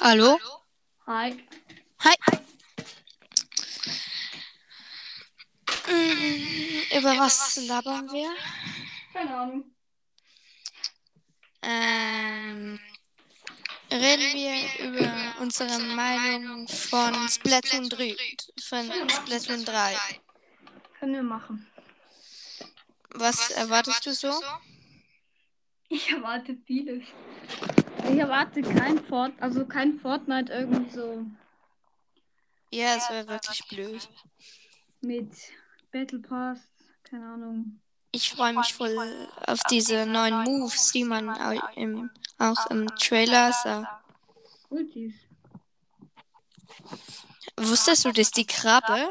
Hallo? Hi. Hi. Mm, Über was labern wir? Keine Ahnung. Ähm, reden wir über unsere Meinung von Splatoon 3. Von Splatoon 3. Können wir machen. Was erwartest du so? Ich erwarte vieles. Ich erwarte kein Fort, also kein Fortnite irgendwie so Ja, es wäre wirklich blöd. mit Battle Pass, keine Ahnung. Ich freue mich voll auf diese neuen Moves, die man au- im, auch im Trailer sah. Ultis. Wusstest du, dass die Krabbe?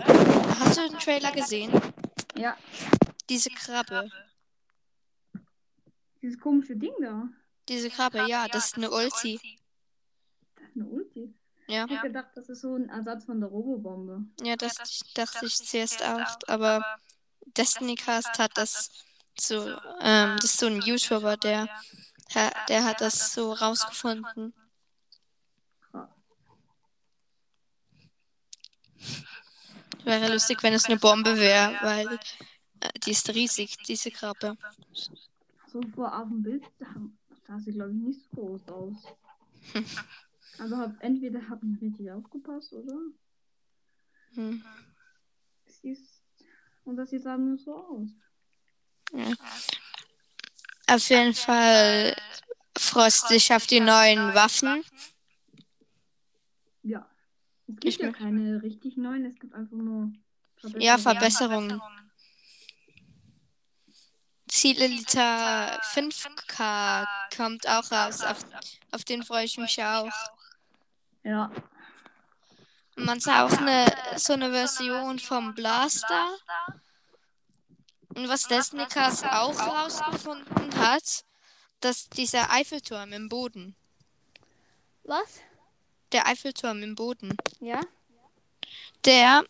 Hast du den Trailer gesehen? Ja, Diese Krabbe. dieses komische Ding da. Diese Krabbe, ja, das ist eine Ulti. Das ist eine Ulti. Ja, Ich hab gedacht, das ist so ein Ersatz von der Robobombe. ja, das dachte ich zuerst auch. Aber Destiny Cast hat das so, ähm, das ist so ein YouTuber, der, der, der hat das so rausgefunden. Wäre lustig, wenn es eine Bombe wäre, weil äh, die ist riesig, diese Krabbe. So vor auf dem Bild da sah sie, glaube ich, nicht so groß aus. Aber hab, entweder hab ich richtig aufgepasst, oder? Hm. Sie ist, und das sieht dann nur so aus. Ja. Auf jeden Fall du dich auf die neuen Waffen. Ja. Es gibt Ich ja keine richtig neuen, es gibt einfach nur Ja, Verbesserungen. Verbesserungen. Zielelita 5K kommt auch raus. Auf, auf den freue ich mich auch. Ja. Man sah auch eine, so eine Version vom Blaster. Und was Destiny Cast auch rausgefunden hat, dass dieser Eiffelturm im Boden, Was? der Eiffelturm im Boden, Ja? der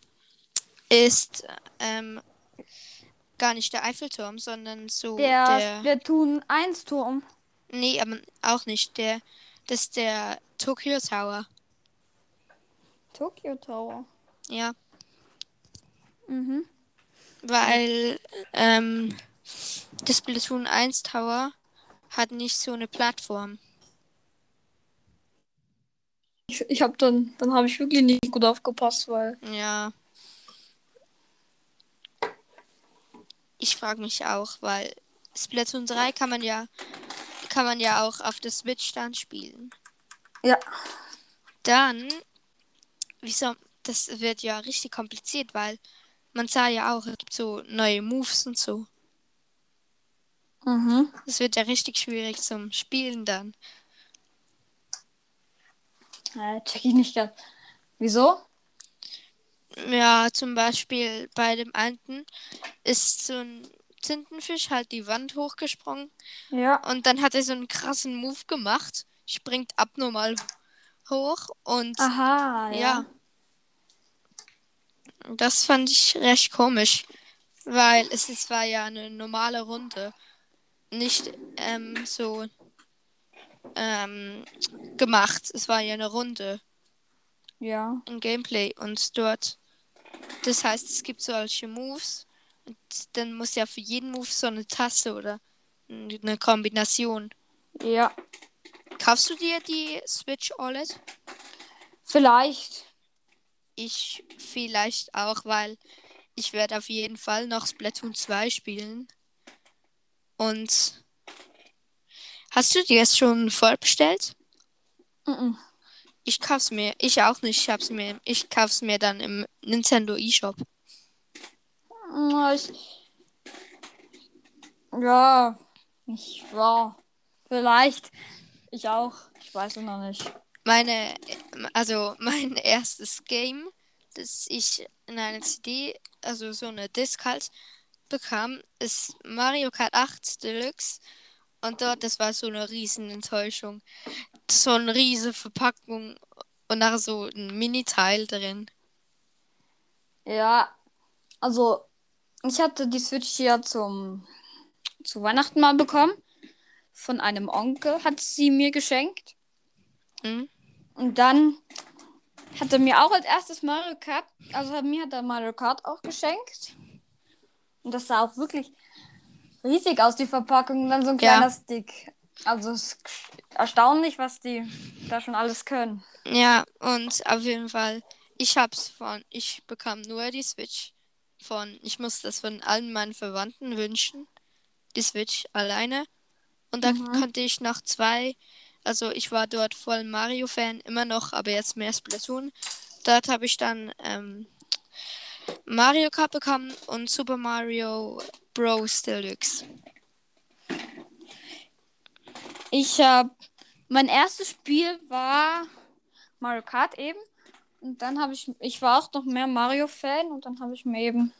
ist ähm, gar nicht der Eiffelturm, sondern so Der, der Splatoon 1 Turm. Nee, aber auch nicht. Der, das ist der Tokyo Tower. Tokyo Tower. Ja, Mhm. weil ähm, das Splatoon 1 Tower hat nicht so eine Plattform. Ich, ich habe dann, dann habe ich wirklich nicht gut aufgepasst, weil Ja. Ich frage mich auch, weil Splatoon 3 kann man ja kann man ja auch auf der Switch dann spielen. Ja. Dann, wieso, das wird ja richtig kompliziert, weil man sah ja auch, es gibt so neue Moves und so. mhm. Das wird ja richtig schwierig zum Spielen dann. äh, check ich nicht ganz. Wieso? Ja, zum Beispiel bei dem einen ist so ein Tintenfisch halt die Wand hochgesprungen Ja. und dann hat er so einen krassen Move gemacht, springt abnormal hoch und Aha, ja. ja, das fand ich recht komisch, weil es ist, war ja eine normale Runde, nicht ähm, so ähm, gemacht. Es war ja eine Runde. Ja. ein Gameplay und dort. Das heißt, es gibt solche Moves und dann muss ja für jeden Move so eine Taste oder eine Kombination. Ja. Kaufst du dir die Switch OLED? Vielleicht. Ich vielleicht auch, weil ich werde auf jeden Fall noch Splatoon 2 spielen. Und hast du dir es schon vollbestellt? Mhm. Ich kauf's mir. Ich auch nicht. Ich hab's mir. Ich kauf's mir dann im Nintendo eShop. Na, Ich, ja. Ich war. Vielleicht. Ich auch. Ich weiß es noch nicht. Meine, also mein erstes Game, das ich in einer CD, also so eine Disc halt, bekam, ist Mario Kart 8 Deluxe. Und dort, das war so eine riesen Enttäuschung. So eine riesige Verpackung und nachher so ein Mini-Teil drin. Ja. Also, ich hatte die Switch ja zum zu Weihnachten mal bekommen. Von einem Onkel hat sie mir geschenkt. Hm? Und dann hat er mir auch als erstes Mario Kart, also mir hat er Mario Kart auch geschenkt. Und das sah auch wirklich riesig aus, die Verpackung. Und dann so ein Ja. kleiner Stick. Also es ist erstaunlich, was die da schon alles können. Ja, und auf jeden Fall, ich hab's von, ich bekam nur die Switch von, ich muss das von allen meinen Verwandten wünschen, die Switch alleine. Und da Mhm. konnte ich noch zwei, also ich war dort voll Mario-Fan, immer noch, aber jetzt mehr Splatoon. Dort habe ich dann ähm, Mario Kart bekommen und Super Mario Bros. Deluxe. Ich habe mein erstes Spiel war Mario Kart eben. Und dann habe ich, ich war auch noch mehr Mario-Fan und dann habe ich mir eben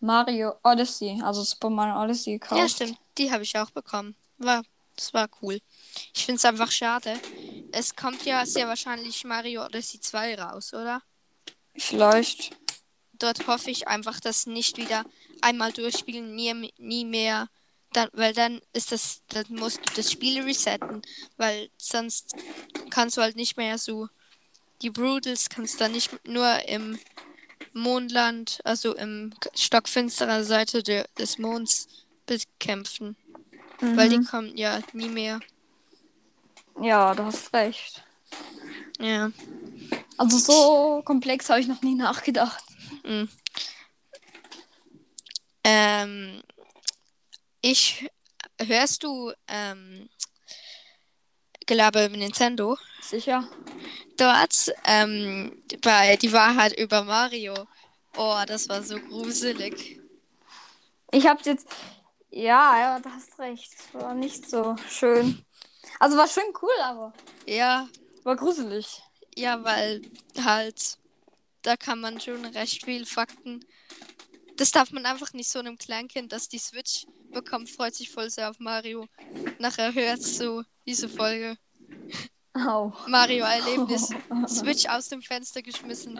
Mario Odyssey, also Super Mario Odyssey gekauft. Ja, stimmt, die habe ich auch bekommen. War, das war cool. Ich finde es einfach schade. Es kommt ja sehr wahrscheinlich Mario Odyssey 2 raus, oder? Vielleicht. Dort hoffe ich einfach, dass nicht wieder einmal durchspielen, nie, nie mehr. Dann, weil dann ist das, dann musst du das Spiel resetten, weil sonst kannst du halt nicht mehr so die Brutals kannst du dann nicht nur im Mondland, also im stockfinsterer Seite de, des Monds bekämpfen, weil die Mhm. kommen ja nie mehr. Ja, du hast recht. Ja. Also so komplex habe ich noch nie nachgedacht. Mm. Ähm, ich hörst du ähm, Gelaber über Nintendo? Sicher. Dort ähm, bei die Wahrheit über Mario. Oh, das war so gruselig. Ich hab's jetzt. Ja, ja, du hast recht. War nicht so schön. Also war schön cool, aber Ja, war gruselig. ja, weil halt da kann man schon recht viel Fakten. Das darf man einfach nicht so einem Kleinkind, das die Switch bekommt, freut sich voll sehr auf Mario. Nachher hört so diese Folge. Au. Mario Erlebnis. Switch aus dem Fenster geschmissen.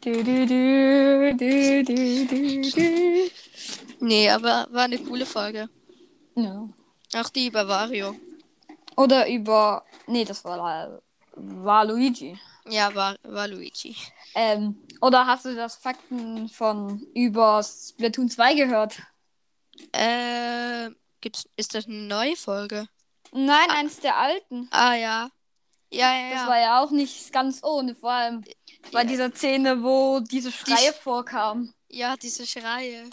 Du, du, du, du, du, du, du. Nee, aber war eine coole Folge. Ja. Auch die über Wario. Oder über. Nee, das war, war Luigi. Ja, war, war Luigi. Ähm, oder hast du das Fakten von über Splatoon 2 gehört? Äh, gibt's, ist das eine neue Folge? Nein, eins der alten. Ah, ja. Ja, ja, Das ja. war ja auch nicht ganz ohne, vor allem bei Ja. dieser Szene, wo diese Schreie Sch- vorkamen. Ja, diese Schreie.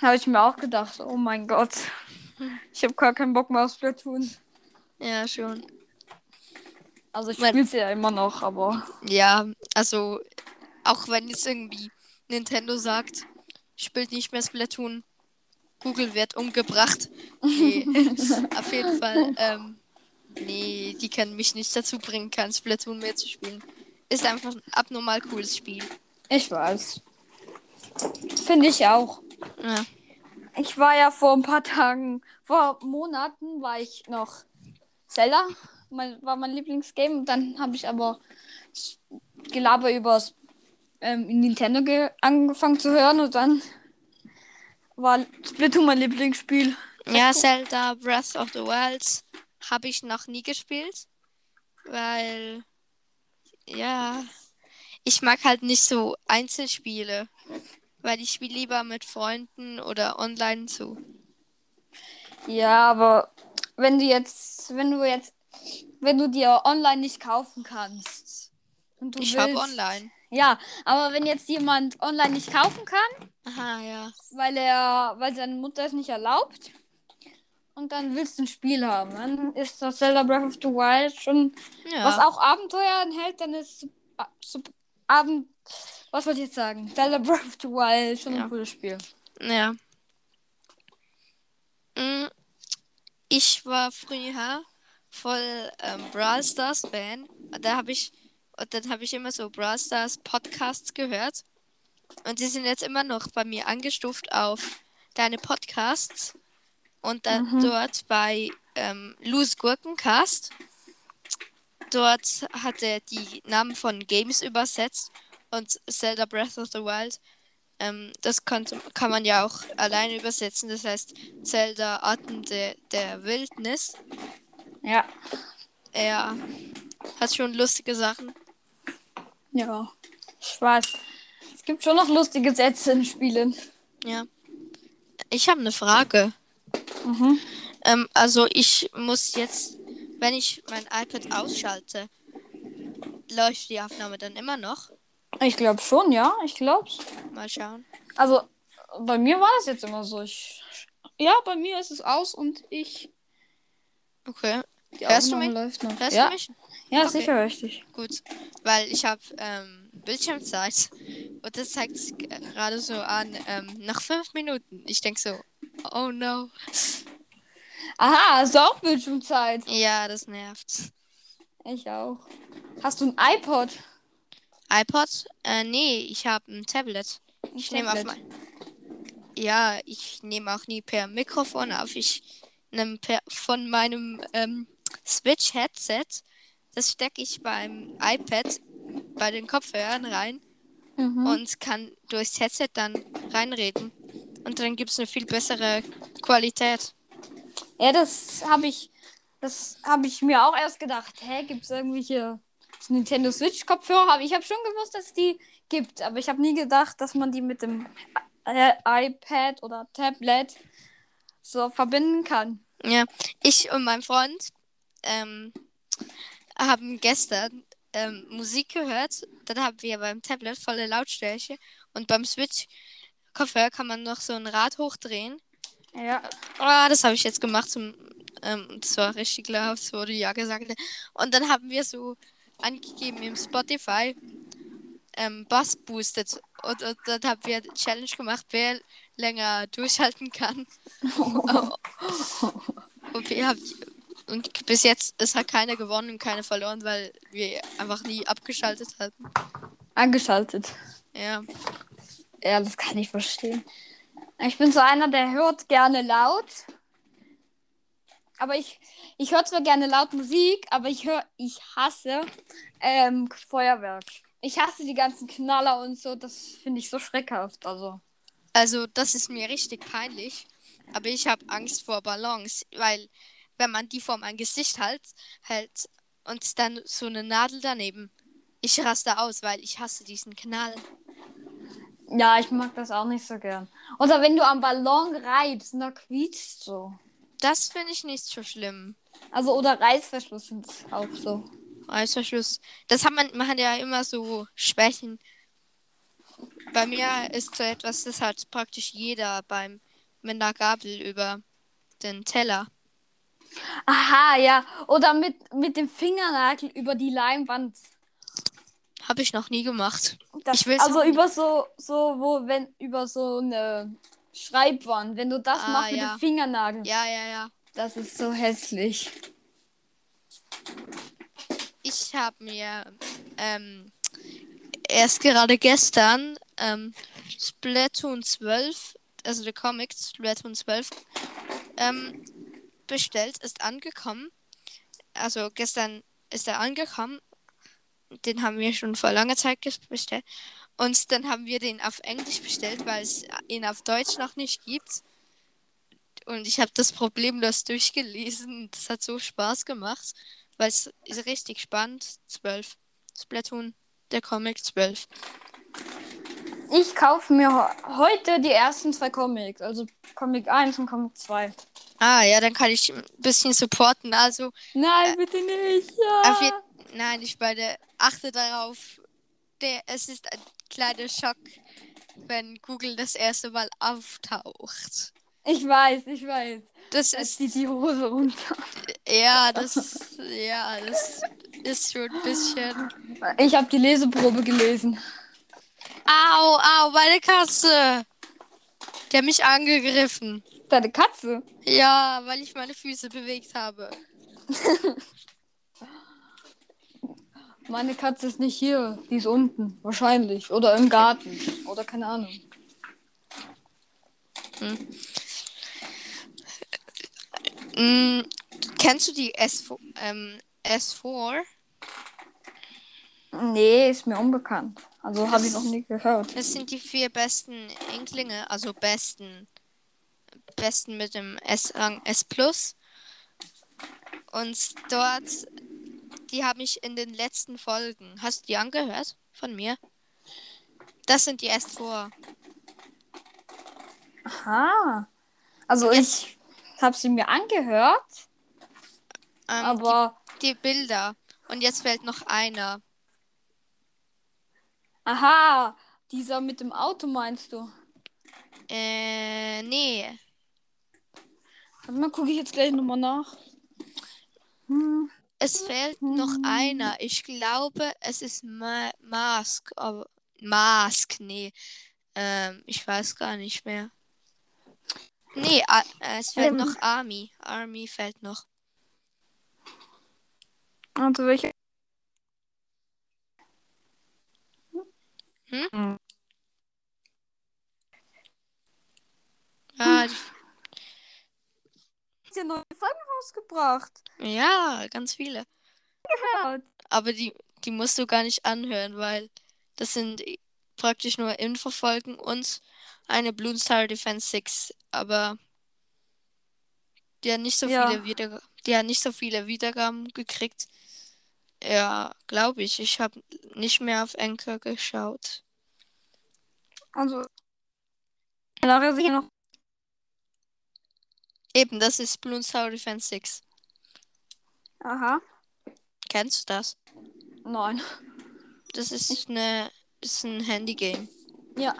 Habe ich mir auch gedacht, oh mein Gott. Ich habe gar keinen Bock mehr auf Splatoon. Ja, schon. Also ich spiele sie ja immer noch, aber Ja, also, auch wenn jetzt irgendwie Nintendo sagt, spielt nicht mehr Splatoon, Google wird umgebracht. Nee, auf jeden Fall, ähm, nee, die können mich nicht dazu bringen, kein Splatoon mehr zu spielen. Ist einfach ein abnormal cooles Spiel. ich weiß. Finde ich auch. Ja. Ich war ja vor ein paar Tagen, vor Monaten war ich noch Zelda, mein, war mein Lieblingsgame. Und dann habe ich aber Gelaber über ähm, Nintendo ge angefangen zu hören und dann war Splatoon mein Lieblingsspiel. Ja, Zelda Breath of the Wild habe ich noch nie gespielt, weil ja, ich mag halt nicht so Einzelspiele, weil ich spiele lieber mit Freunden oder online zu. Ja, aber wenn du jetzt, wenn du jetzt, wenn du dir online nicht kaufen kannst und du Ich willst, habe online. Ja, aber wenn jetzt jemand online nicht kaufen kann, Aha, ja. weil er, weil seine Mutter es nicht erlaubt. Und dann willst du ein Spiel haben. Dann ist das Zelda Breath of the Wild schon, Ja. was auch Abenteuer enthält, dann ist Sup- A- Sup- Abend, was wollte ich jetzt sagen? Zelda Breath of the Wild schon Ja. ein cooles Spiel. Ja. Mm, Ich war früher voll ähm, Brawl Stars Fan. Da habe ich und dann habe ich immer so Brawl Stars Podcasts gehört. Und die sind jetzt immer noch bei mir angestuft auf deine Podcasts. Und dann Mhm. dort bei ähm, Loose Gurkencast. Dort hat er die Namen von Games übersetzt und Zelda Breath of the Wild ähm, das konnte, kann man ja auch alleine übersetzen. Das heißt Zelda Arten der, der Wildnis. Ja. Ja. Hat schon lustige Sachen. Ja. Ich weiß. Es gibt schon noch lustige Sätze in Spielen. Ja. Ich habe eine Frage. Mhm. Ähm, also ich muss jetzt, wenn ich mein iPad ausschalte, läuft die Aufnahme dann immer noch? Ich glaube schon, ja. Ich glaub's. Mal schauen. Also, bei mir war das jetzt immer so. Ich, ja, bei mir ist es aus und ich. Okay. Die Hörst du Aufnahme mich? läuft noch. Hörst ja, du mich? ja Okay. sicher richtig. Gut. Weil ich habe ähm, Bildschirmzeit und das zeigt es gerade so an, ähm, nach fünf Minuten. Ich denke so, oh no. Aha, hast du auch Bildschirmzeit? Ja, das nervt. Ich auch. Hast du ein iPod? iPod? Äh, nee, ich habe ein Tablet. Ich nehme auf mein. Ja, ich nehme auch nie per Mikrofon auf. Ich nehme per von meinem ähm, Switch-Headset. Das stecke ich beim iPad bei den Kopfhörern rein Mhm. und kann durchs Headset dann reinreden. Und dann gibt es eine viel bessere Qualität. Ja, das habe ich, das habe ich mir auch erst gedacht. Hä, gibt es irgendwelche Nintendo Switch Kopfhörer? Aber ich habe schon gewusst, dass es die gibt, aber ich habe nie gedacht, dass man die mit dem äh, iPad oder Tablet so verbinden kann. Ja, ich und mein Freund ähm, haben gestern ähm, Musik gehört. Dann haben wir beim Tablet volle Lautstärke und beim Switch Kopfhörer kann man noch so ein Rad hochdrehen. Ja. Ah, das habe ich jetzt gemacht. Zum, ähm, das war richtig laut, es wurde ja gesagt. Und dann haben wir so angegeben im Spotify ähm, Bass boosted. Und, und dann haben wir Challenge gemacht, wer länger durchhalten kann. und, wir haben, und bis jetzt ist halt keiner gewonnen und keiner verloren, weil wir einfach nie abgeschaltet hatten. Angeschaltet. Ja. Ja, das kann ich verstehen. Ich bin so einer, der hört gerne laut. Aber ich, ich höre zwar gerne laut Musik, aber ich höre, ich hasse ähm, Feuerwerk. Ich hasse die ganzen Knaller und so. Das finde ich so schreckhaft. Also. Also, das ist mir richtig peinlich. Aber ich habe Angst vor Ballons, weil wenn man die vor mein Gesicht halt, hält und dann so eine Nadel daneben, ich raste aus, weil ich hasse diesen Knall. Ja, ich mag das auch nicht so gern. Oder wenn du am Ballon reibst, da quietscht so. Das finde ich nicht so schlimm. Also, oder Reißverschluss sind auch so. Reißverschluss. Das hat man, man hat ja immer so Schwächen. Bei mir ist so etwas, das hat praktisch jeder beim mit einer Gabel über den Teller. Aha, ja. Oder mit, mit dem Fingernagel über die Leinwand. Habe ich noch nie gemacht. Das, Ich will's also über so, so, wo, wenn, über so eine Schreibwand. Wenn du das Ah, machst mit ja. dem Fingernagel. Ja, ja, ja. Das ist so hässlich. Ich habe mir ähm, erst gerade gestern ähm, Splatoon 12, also der Comic Splatoon 12, ähm, bestellt, ist angekommen. Also gestern ist er angekommen. Den haben wir schon vor langer Zeit bestellt. Und dann haben wir den auf Englisch bestellt, weil es ihn auf Deutsch noch nicht gibt. Und ich habe das problemlos durchgelesen. Das hat so Spaß gemacht, weil es ist richtig spannend. 12. Splatoon, der Comic 12. Ich kaufe mir heute die ersten zwei Comics. Also Comic 1 und Comic 2. Ah, ja, dann kann ich ein bisschen supporten. Also, Nein, bitte nicht. Ja. auf je nein, ich beide achte darauf. Der, es ist ein kleiner Schock, wenn Google das erste Mal auftaucht. Ich weiß, ich weiß. Das ist, zieht die Hose runter. ja, das, ja, das ist schon ein bisschen. Ich habe die Leseprobe gelesen. Au, au, meine Katze! Die hat mich angegriffen. Deine Katze? Ja, weil ich meine Füße bewegt habe. Meine Katze ist nicht hier. Die ist unten. Wahrscheinlich. Oder im Garten. Oder keine Ahnung. Mm, kennst du die S4, ähm, S4? Nee, ist mir unbekannt. Also habe ich noch nie gehört. Das sind die vier besten Inklinge, also besten, besten mit dem S-Rang S+. Und dort die habe ich in den letzten Folgen. Hast du die angehört von mir? Das sind die erst vor. Aha. Also Jetzt- ich habe sie mir angehört, Ähm, aber die, die Bilder. Und jetzt fällt noch einer. Aha, dieser mit dem Auto meinst du? Äh, nee. Warte mal, gucke ich jetzt gleich nochmal nach. Hm. Es fehlt noch einer. Ich glaube, es ist Ma Mask. Aber Mask, nee. Ähm, ich weiß gar nicht mehr. Nee, äh, es fehlt Ähm. noch Army. Army fällt noch. Also welche? Ja, die, Ist ja neue Folgen rausgebracht. ja, ganz viele. Ja. Aber die, die musst du gar nicht anhören, weil das sind praktisch nur Infofolgen und eine Blue Star Defense 6. Aber die hat nicht so Ja. viele Wiedergaben. Die hat nicht so viele Wiedergaben gekriegt. Ja, glaube ich. Ich habe nicht mehr auf Anchor geschaut. Also nachher sicher noch. Eben, das ist Star Defense 6. Aha. Kennst du das? Nein. Das ist eine ist ein Handygame. Ja,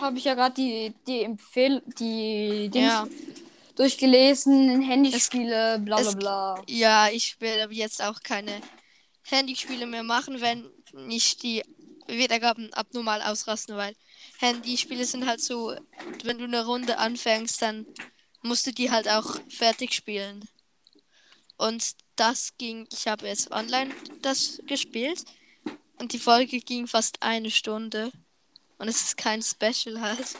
habe ich ja gerade die die Empfehl die Dings Ja. durchgelesen, Handyspiele, bla bla es- bla. Ja, ich will jetzt auch keine Handyspiele mehr machen, wenn nicht die Wiedergaben abnormal ausrasten, weil Handyspiele sind halt so, wenn du eine Runde anfängst, dann musst du die halt auch fertig spielen. Und das ging, ich habe jetzt online das gespielt und die Folge ging fast eine Stunde. Und es ist kein Special halt.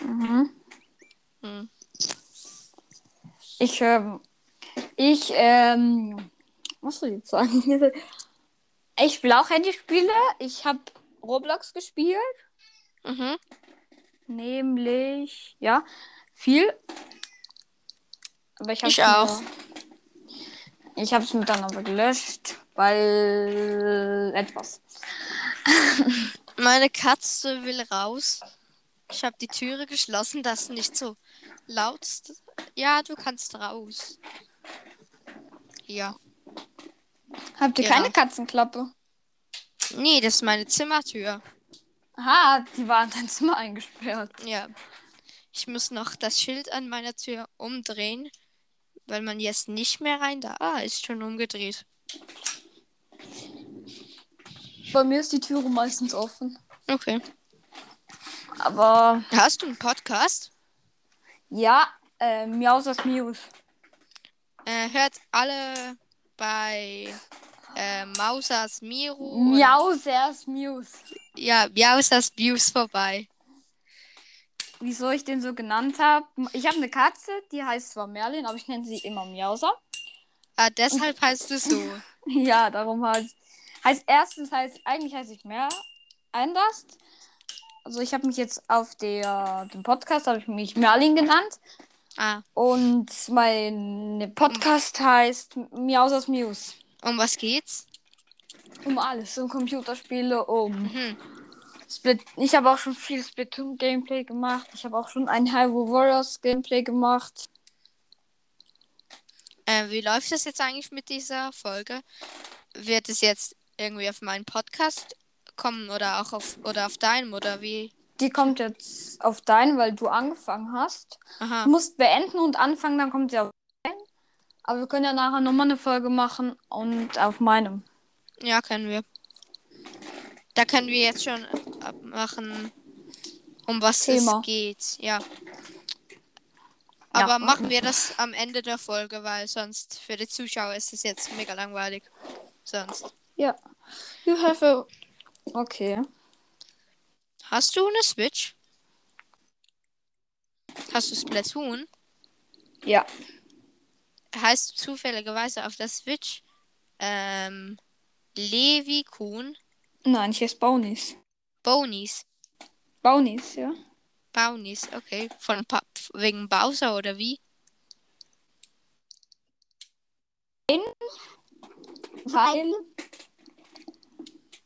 Mhm. Hm. Ich, ähm, ich, ähm, was soll ich jetzt sagen? Ich spiele auch Handyspiele. Ich habe Roblox gespielt. Mhm. Nämlich, ja, viel. Aber ich, hab's Ich auch. Mir, ich habe es mir dann aber gelöscht, weil etwas. Meine Katze will raus. Ich habe die Türe geschlossen, dass nicht so laut. Ja, du kannst raus. Ja. Habt ihr Ja. keine Katzenklappe? Nee, das ist meine Zimmertür. Aha, die war in dein Zimmer eingesperrt. Ja. Ich muss noch das Schild an meiner Tür umdrehen, weil man jetzt nicht mehr rein da. Ah, ist schon umgedreht. Bei mir ist die Türe meistens offen. Okay. Aber Hast du einen Podcast? ja, äh, Miaus das Mius. Äh, hört alle bei äh, Mausas Miru. und- Miaus erst Mius. Ja, Mausas Views vorbei. Wieso ich den so genannt habe? Ich habe eine Katze, die heißt zwar Merlin, aber ich nenne sie immer Miauser. Ah, deshalb heißt du so. Ja, darum heißt heißt erstens heißt eigentlich heiße ich mehr anders. Also ich habe mich jetzt auf der dem Podcast habe ich mich Merlin genannt Ah, und mein Podcast heißt Miausers Muse. um was geht's? Um alles, um Computerspiele, um Mhm. Split. Ich habe auch schon viel Splatoon Gameplay gemacht. Ich habe auch schon ein Hyrule Warriors Gameplay gemacht. Äh, wie läuft das jetzt eigentlich mit dieser Folge? Wird es jetzt irgendwie auf meinen Podcast kommen oder auch auf oder auf deinem oder wie? Die kommt jetzt auf deinen, weil du angefangen hast. Aha. Du musst beenden und anfangen, dann kommt sie auf deinen. Aber wir können ja nachher nochmal eine Folge machen und auf meinem. Ja, können wir. Da können wir jetzt schon abmachen, um was Thema. es geht. Ja. Ja. Aber machen wir das am Ende der Folge, weil sonst für die Zuschauer ist es jetzt mega langweilig. Sonst. Ja. You have a... Okay. Hast du eine Switch? Hast du Splatoon? Ja. Heißt zufälligerweise auf der Switch ähm, Levi Kuhn Nein, ich heiße Bonies. Bonies? Bonies, ja. Bonies, okay. Von pa wegen Bowser oder wie? weil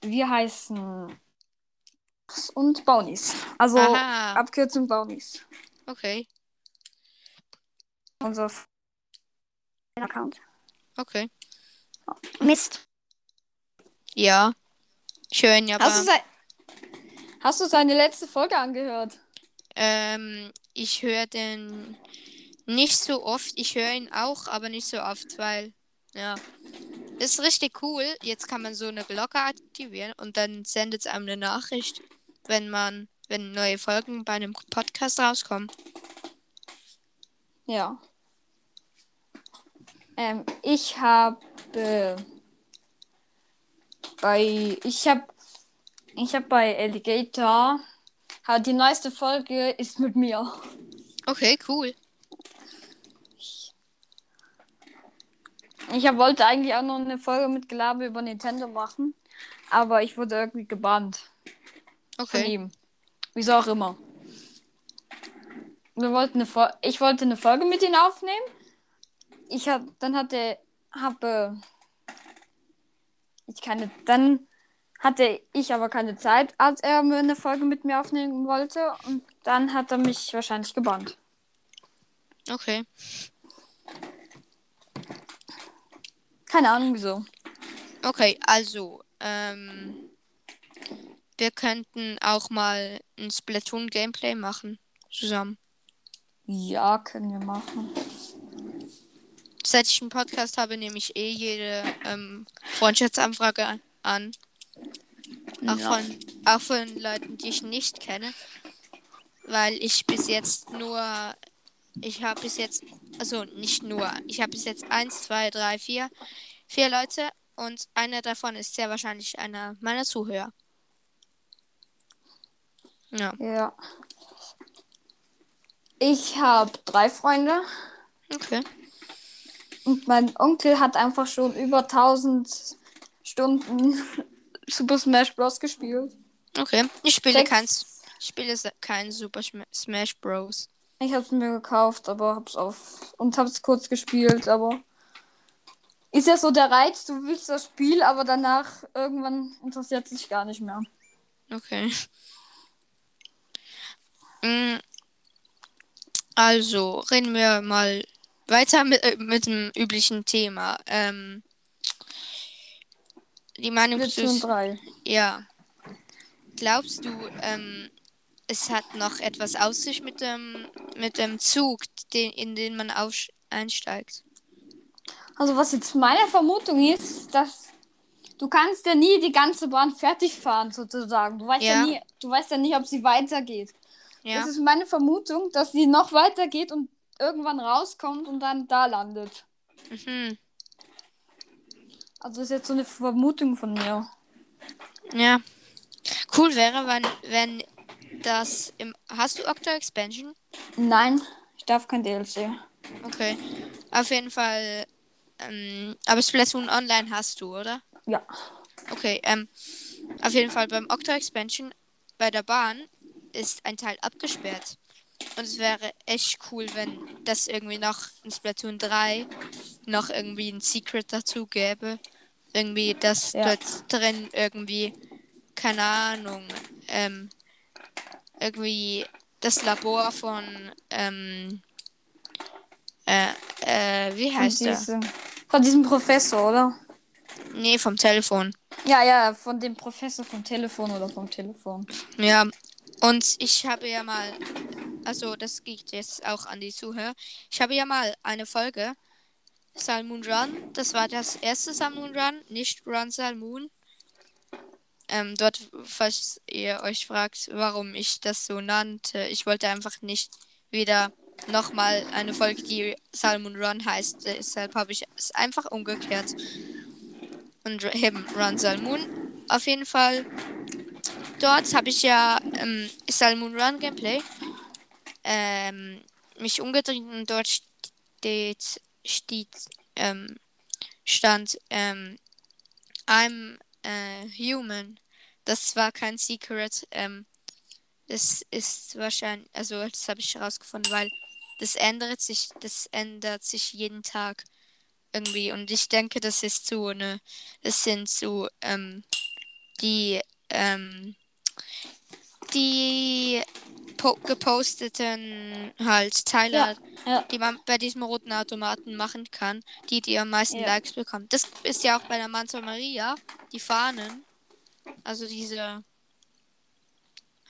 wir heißen und Bonies. Also Aha. Abkürzung Bonies. Okay, Unser Account. okay. Mist. Ja. Schön, ja, Hast Hast du seine letzte Folge angehört? ähm, ich höre den nicht so oft. Ich höre ihn auch, aber nicht so oft, weil, ja. Ist richtig cool. Jetzt kann man so eine Glocke aktivieren und dann sendet es einem eine Nachricht, wenn man, wenn neue Folgen bei einem Podcast rauskommen. Ja. Ähm, ich habe bei ich habe ich habe bei Alligator die neueste Folge ist mit mir. Okay, cool. Ich hab, wollte eigentlich auch noch eine Folge mit Gelaber über Nintendo machen, aber ich wurde irgendwie gebannt von Okay. ihm. Wieso auch immer. Wir wollten eine Fol ich wollte eine Folge mit ihm aufnehmen. Ich hab, dann hatte, habe ich keine, dann hatte ich aber keine Zeit, als er mir eine Folge mit mir aufnehmen wollte und dann hat er mich wahrscheinlich gebannt. Okay. Keine Ahnung wieso. Okay, also, ähm, wir könnten auch mal ein Splatoon-Gameplay machen. Zusammen. Ja, können wir machen. Seit ich einen Podcast habe, nehme ich eh jede ähm, Freundschaftsanfrage an-. Auch, Ja. von, auch von Leuten, die ich nicht kenne. Weil ich bis jetzt nur. Ich habe bis jetzt. Also nicht nur. Ich habe bis jetzt eins, zwei, drei, vier. Vier Leute. Und einer davon ist sehr wahrscheinlich einer meiner Zuhörer. Ja. Ja. Ich habe drei Freunde Okay. und mein Onkel hat einfach schon über 1000 Stunden Super Smash Bros. gespielt. Okay. Ich spiele Sechs- kein, ich spiele kein Super Sm- Smash Bros. Ich habe es mir gekauft, aber hab's auf und hab's kurz gespielt, aber ist ja so der Reiz, du willst das Spiel, aber danach irgendwann interessiert es dich gar nicht mehr. Okay. Mm, Also, reden wir mal weiter mit, äh, mit dem üblichen Thema. Ähm, die Meinung. 3. Ja. Glaubst du, ähm, es hat noch etwas aus sich mit dem, mit dem Zug, den, in den man aufsch- einsteigt? Also was jetzt meine Vermutung ist, dass du kannst ja nie die ganze Bahn fertig fahren sozusagen. Du weißt ja, Ja. nie, du weißt ja nicht, ob sie weitergeht. Ja. Das ist meine Vermutung, dass sie noch weitergeht und irgendwann rauskommt und dann da landet. Mhm. Also ist jetzt so eine Vermutung von mir. Ja. Cool wäre, wenn, wenn das im. Hast du Octo Expansion? Nein, ich darf kein DLC. Okay. Auf jeden Fall. Ähm, aber Splatoon Online hast du, oder? Ja. Okay, ähm, auf jeden Fall beim Octo Expansion bei der Bahn ist ein Teil abgesperrt. Und es wäre echt cool, wenn das irgendwie noch in Splatoon 3 noch irgendwie ein Secret dazu gäbe. Irgendwie, dass Ja. dort drin irgendwie, keine Ahnung, ähm, irgendwie das Labor von, ähm, äh, äh, wie Von heißt der? diesem, von diesem Professor, oder? Nee, vom Telefon. Ja, ja, von dem Professor vom Telefon oder vom Telefon. Ja, und ich habe ja mal, also das geht jetzt auch an die Zuhörer. Ich habe ja mal eine Folge Salmoon Run. Das war das erste Salmoon Run, nicht Run Salmoon. Ähm, dort, falls ihr euch fragt, warum ich das so nannte, ich wollte einfach nicht wieder nochmal eine Folge, die Salmon Run heißt. Deshalb habe ich es einfach umgekehrt. Und eben Run Salmon. Auf jeden Fall dort habe ich ja ähm, Salmon Run Gameplay ähm, mich umgedreht und dort steht, steht ähm, stand ähm, I'm äh, human. Das war kein Secret. Ähm, das ist wahrscheinlich, also das habe ich herausgefunden, weil das ändert sich, das ändert sich jeden Tag. irgendwie. Und ich denke, das ist so eine, es sind so ähm, die, ähm, die po geposteten halt Teile, Ja, ja. die man bei diesem roten Automaten machen kann, die die am meisten Ja. Likes bekommen. Das ist ja auch bei der Manza Maria, die Fahnen. Also diese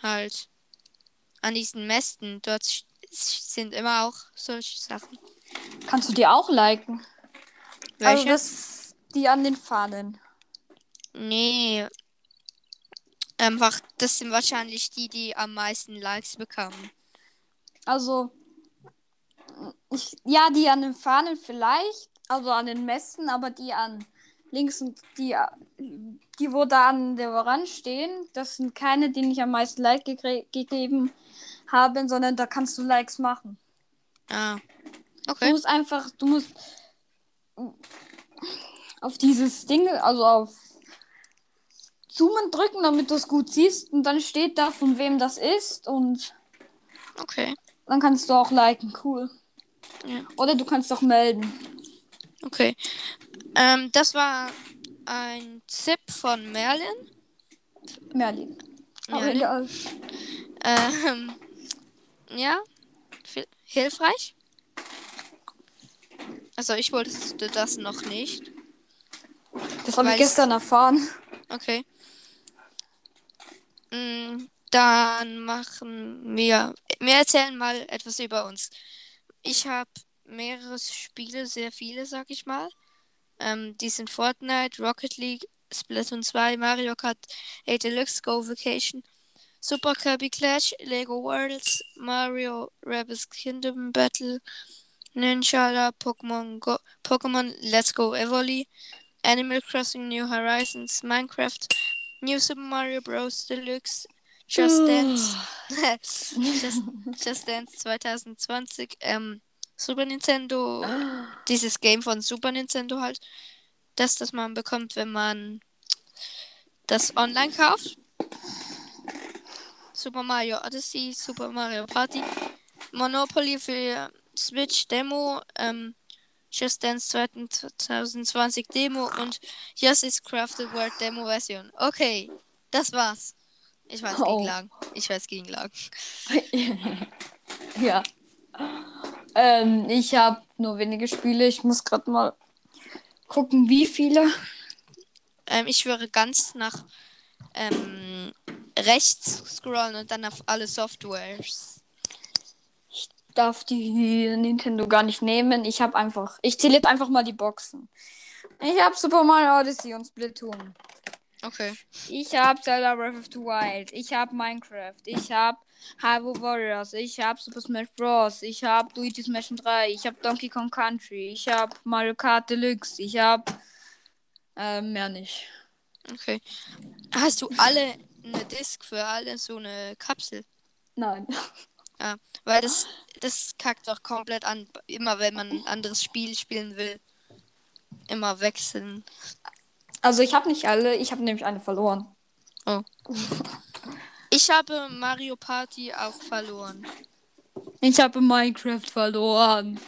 halt an diesen Mästen. Dort sind immer auch solche Sachen. Kannst du die auch liken? Also Welche? das, die an den Fahnen. Nee. Einfach, das sind wahrscheinlich die, die am meisten Likes bekommen. Also, ich, ja, die an den Fahnen vielleicht, also an den Messen, aber die an links und die, die wo da an der Rand stehen, das sind keine, die ich am meisten Like gegre- gegeben haben, sondern da kannst du Likes machen. Ah. Du Okay. musst einfach, du musst auf dieses Ding, also auf Zoomen drücken, damit du es gut siehst und dann steht da, von wem das ist und Okay. dann kannst du auch liken, cool. Ja. Oder du kannst auch melden. Okay. Ähm, das war ein Tipp von Merlin. Merlin. Aber Merlin. egal. Ähm, ja. Hilfreich. Also ich wusste das noch nicht. Das habe Weil ich ich- gestern erfahren. Okay. Mm, Dann machen wir. Wir erzählen mal etwas über uns. Ich habe mehrere Spiele, sehr viele, sag ich mal. Ähm, die sind Fortnite, Rocket League, Splatoon 2, Mario Kart 8 Deluxe, Go Vacation, Super Kirby Clash, Lego Worlds, Mario Rabbids Kingdom Battle, Ninjala, Pokémon Go, Pokémon Let's Go Evoli, Animal Crossing New Horizons, Minecraft, New Super Mario Bros. Deluxe, Just Dance, Just, Just Dance 2020, ähm, Super Nintendo, dieses Game von Super Nintendo halt, das, das man bekommt, wenn man das online kauft. Super Mario Odyssey, Super Mario Party, Monopoly für Switch Demo, ähm, Just Dance 2020 Demo und Yes is Crafted World Demo Version. Okay, das war's. Ich weiß, Oh. ging lang. Ich weiß, ging lang. ja. Ähm, ich habe nur wenige Spiele. Ich muss gerade mal gucken, wie viele. Ähm, ich würde ganz nach ähm, rechts scrollen und dann auf alle Softwares. Darf die Nintendo gar nicht nehmen. Ich habe einfach. Ich zähle jetzt einfach mal die Boxen. Ich habe Super Mario Odyssey und Splatoon. Okay. Ich habe Zelda Breath of the Wild. Ich habe Minecraft. Ich habe Hyrule Warriors. Ich habe Super Smash Bros. Ich habe Luigi's Mansion 3. Ich habe Donkey Kong Country. Ich habe Mario Kart Deluxe. Ich habe äh, mehr nicht. Okay. Hast du alle eine Disk für alle so eine Kapsel? Nein. Weil das, das kackt doch komplett an. Immer wenn man ein anderes Spiel spielen will. Immer wechseln. Also ich habe nicht alle. Ich habe nämlich eine verloren. Ich habe Mario Party auch verloren. Ich habe Minecraft verloren.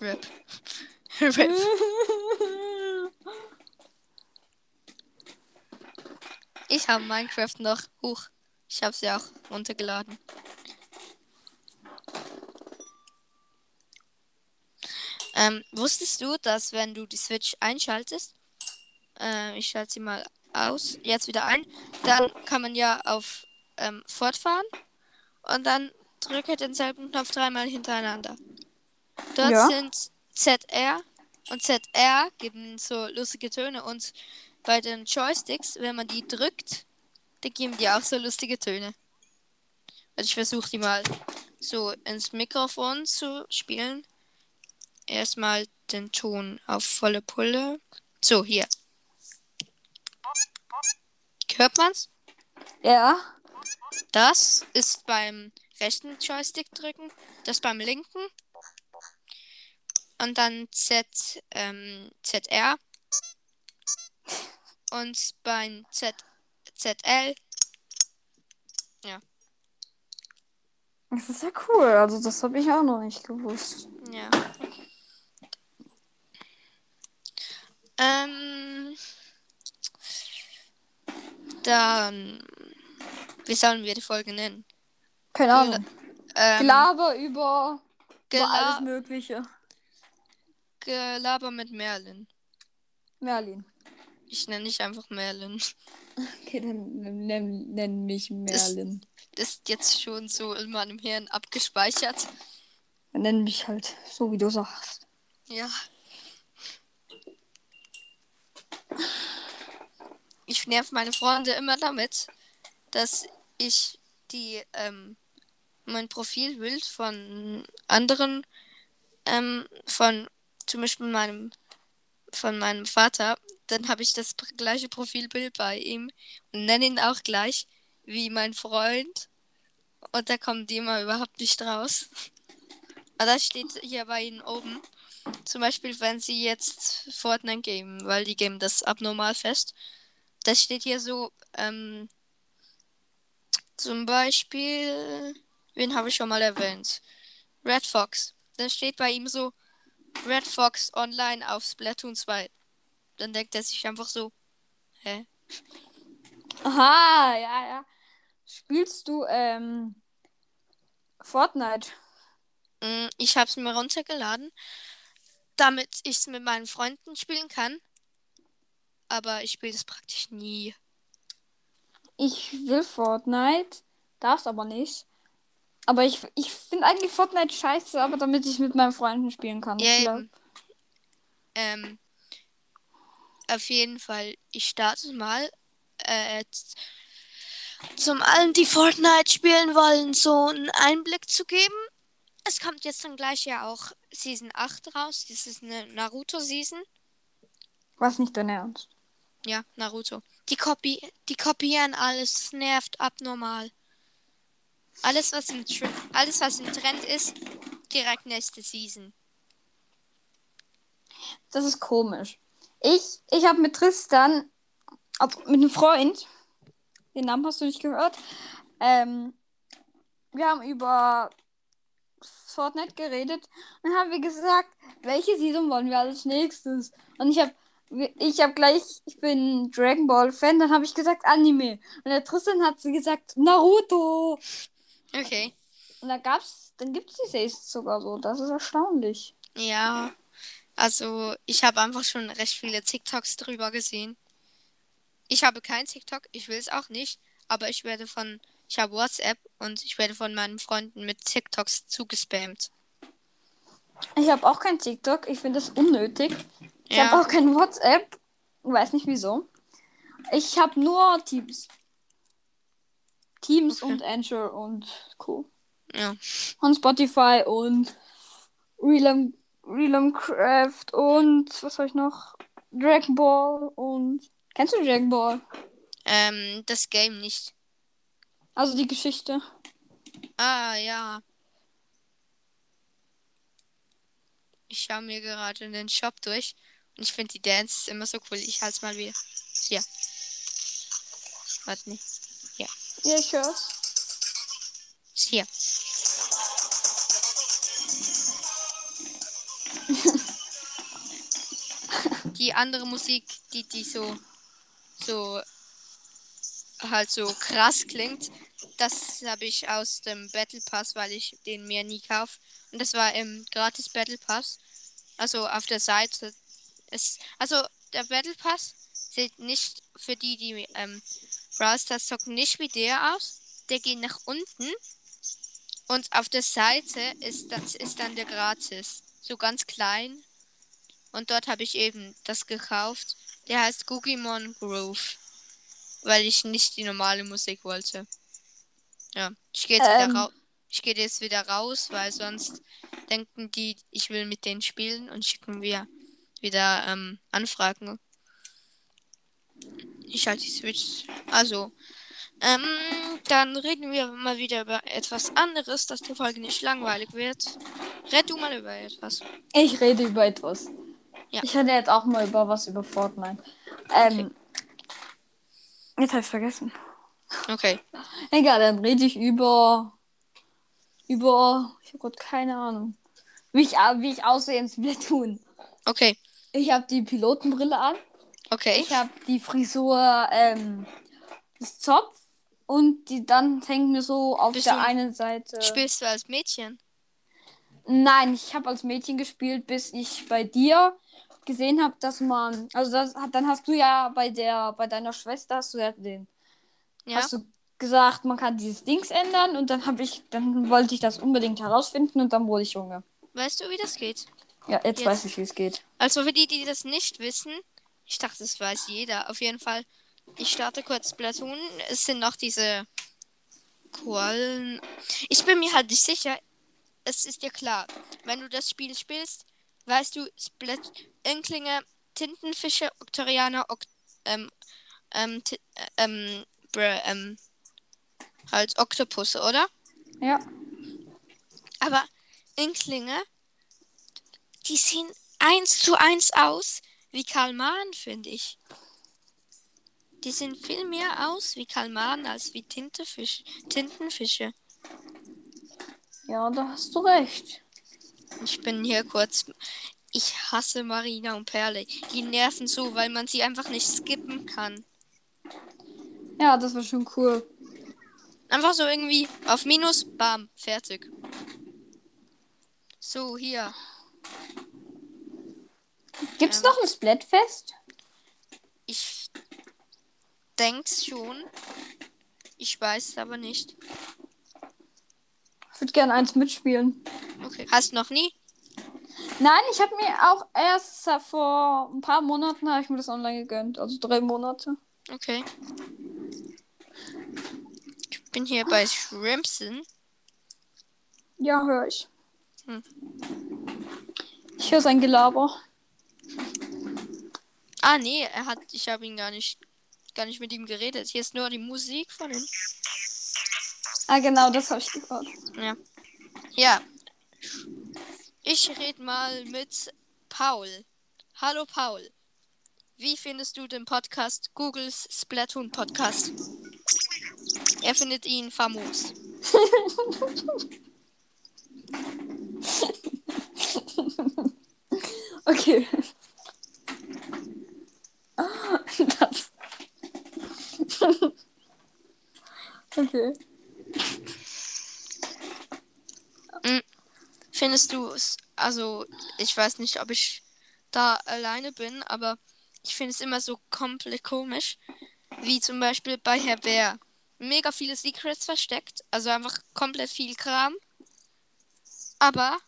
Rip. Rip. Ich habe Minecraft noch. Huch. Ich habe sie auch runtergeladen. Ähm, wusstest du, dass wenn du die Switch einschaltest, äh, ich schalte sie mal aus, jetzt wieder ein, dann kann man ja auf ähm, Fortfahren und dann drücke denselben Knopf dreimal hintereinander. Dort Ja. sind ZR und ZR geben so lustige Töne und bei den Joysticks, wenn man die drückt, dann geben die auch so lustige Töne. Also ich versuche die mal so ins Mikrofon zu spielen. Erstmal den Ton auf volle Pulle. So, hier. Hört man's? Ja. Das ist beim rechten Joystick drücken, das beim linken. Und dann Z, ähm, ZR. Und beim Z, ZL. Das ist ja cool. Also das habe ich auch noch nicht gewusst. Ja. Ähm, dann, wie sollen wir die Folge nennen? Keine Ahnung. Ähm, Gelaber über, über Gela alles Mögliche. Gelaber mit Merlin. Merlin. Ich nenne dich einfach Merlin. Okay, dann nenn, nenn, mich Merlin. Ist jetzt schon so in meinem Hirn abgespeichert. Dann nenn mich halt so, wie du sagst. Ja. Ich nerv meine Freunde immer damit, dass ich die ähm, mein Profilbild von anderen ähm, von zum Beispiel meinem von meinem Vater, dann habe ich das gleiche Profilbild bei ihm und nenne ihn auch gleich wie mein Freund und da kommen die immer überhaupt nicht raus. Aber das steht hier bei ihnen oben. Zum Beispiel, wenn sie jetzt Fortnite geben, weil die geben das abnormal fest. Das steht hier so, ähm, zum Beispiel, wen habe ich schon mal erwähnt? Red Fox. Dann steht bei ihm so, Red Fox online auf Splatoon 2. Dann denkt er sich einfach so, hä? Aha, ja, ja. Spielst du ähm, Fortnite? Mm, Ich habe es mir runtergeladen, damit ich es mit meinen Freunden spielen kann. Aber ich spiele es praktisch nie. Ich will Fortnite, darf's aber nicht. Aber ich, ich finde eigentlich Fortnite scheiße, aber damit ich mit meinen Freunden spielen kann. Ja. Ähm, auf jeden Fall, ich starte mal. Äh, z- zum allen, die Fortnite spielen wollen, so einen Einblick zu geben. Es kommt jetzt dann gleich ja auch Season 8 raus. Das ist eine Naruto-Season. Was nicht dein Ernst. Ja, Naruto. Die, Kopi die kopieren alles. Das nervt abnormal. Alles was, im Tr alles, was im Trend ist, direkt nächste Season. Das ist komisch. Ich, ich habe mit Tristan, ob, mit einem Freund, den Namen hast du nicht gehört, ähm, wir haben über Fortnite geredet und dann haben wir gesagt, welche Season wollen wir als nächstes? Und ich habe ich habe gleich, ich bin Dragon Ball Fan, dann habe ich gesagt Anime. Und der Tristan hat sie gesagt Naruto. Okay. Und da gab's, dann gibt es die Seasons sogar so. Das ist erstaunlich. Ja, also ich habe einfach schon recht viele TikToks drüber gesehen. Ich habe kein TikTok, ich will es auch nicht, aber ich werde von, ich habe WhatsApp und ich werde von meinen Freunden mit TikToks zugespammt. Ich habe auch kein TikTok. Ich finde es unnötig. Ich Ja. habe auch kein WhatsApp. Weiß nicht wieso. Ich habe nur Teams. Teams Okay. und Anchor und Co. Ja. Und Spotify und Realm, Realm Craft und was habe ich noch? Dragon Ball und. Kennst du Dragon Ball? Ähm, das Game nicht. Also die Geschichte. Ah, ja. Ich schaue mir gerade den Shop durch und ich finde die Dance immer so cool. Ich halte es mal wieder. Hier. Warte nicht. Ja, ich hör's. Ist Hier. die andere Musik, die, die so, so, halt so krass klingt, das habe ich aus dem Battle Pass, weil ich den mir nie kaufe. Und das war im gratis Battle Pass. Also auf der Seite. ist also der Battle Pass sieht nicht für die, die ähm, Brawl Stars zocken, nicht wie der aus. Der geht nach unten. Und auf der Seite ist das ist dann der gratis. So ganz klein. Und dort habe ich eben das gekauft. Der heißt Gugimon Groove. Weil ich nicht die normale Musik wollte. Ja. Ich gehe jetzt, Ähm. wieder ich gehe jetzt wieder raus, weil sonst denken die, ich will mit denen spielen und schicken wir wieder ähm, Anfragen. Ich schalte die Switch. Also, ähm, dann reden wir mal wieder über etwas anderes, dass die Folge nicht langweilig wird. Red du mal über etwas. Ich rede über etwas. Ja. Ich rede jetzt auch mal über was über Fortnite. Ähm, Jetzt habe ich vergessen. Okay. Egal, dann rede ich über. Über. Ich habe gerade keine Ahnung. Wie ich, wie ich aussehe in Splatoon. Okay. Ich habe die Pilotenbrille an. Okay. Ich habe die Frisur, ähm, das Zopf und die dann hängt mir so auf Bist der einen Seite. Spielst du als Mädchen? Nein, ich habe als Mädchen gespielt, bis ich bei dir gesehen habe, dass man, also das, dann hast du ja bei der, bei deiner Schwester hast du ja den, Ja. hast du gesagt, man kann dieses Dings ändern und dann habe ich, dann wollte ich das unbedingt herausfinden und dann wurde ich Junge. Weißt du, wie das geht? Ja, jetzt, Jetzt. weiß ich, wie es geht. Also für die, die das nicht wissen, ich dachte, das weiß jeder. Auf jeden Fall, ich starte kurz Splatoon. Es sind noch diese Quallen. Ich bin mir halt nicht sicher. Es ist ja klar, wenn du das Spiel spielst, weißt du, Splat Inklinge, Tintenfische, Oktorianer, ok ähm, ähm, äh, ähm, ähm, halt Oktopusse, oder? Ja. Aber Inklinge, die sehen eins zu eins aus wie Kalmaren, finde ich. Die sehen viel mehr aus wie Kalmaren als wie Tintefisch, Tintenfische. Ja, da hast du recht. Ich bin hier kurz. Ich hasse Marina und Perle. Die nerven so, weil man sie einfach nicht skippen kann. Ja, das war schon cool. Einfach so irgendwie auf Minus, bam, fertig. So, hier. Gibt's Ähm. noch ein Splatfest? Ich denk's schon. Ich weiß es aber nicht. Ich würde gerne eins mitspielen. Okay. Hast noch nie? Nein, ich habe mir auch erst vor ein paar Monaten habe ich mir das online gegönnt, also drei Monate. Okay. Bin hier bei Shrimpson. Ja, höre ich. Hm. Ich höre sein Gelaber. Ah, nee, er hat. Ich habe ihn gar nicht. Gar nicht mit ihm geredet. Hier ist nur die Musik von ihm. Ah, genau, das habe ich gehört. Ja. Ja. Ich rede mal mit Paul. Hallo Paul. Wie findest du den Podcast Googles Splatoon Podcast? Er findet ihn famos. Okay. Das. okay. Findest du es, also ich weiß nicht, ob ich da alleine bin, aber ich finde es immer so komplett komisch, wie zum Beispiel bei Herr Bär. Mega viele Secrets versteckt, also einfach komplett viel Kram. Aber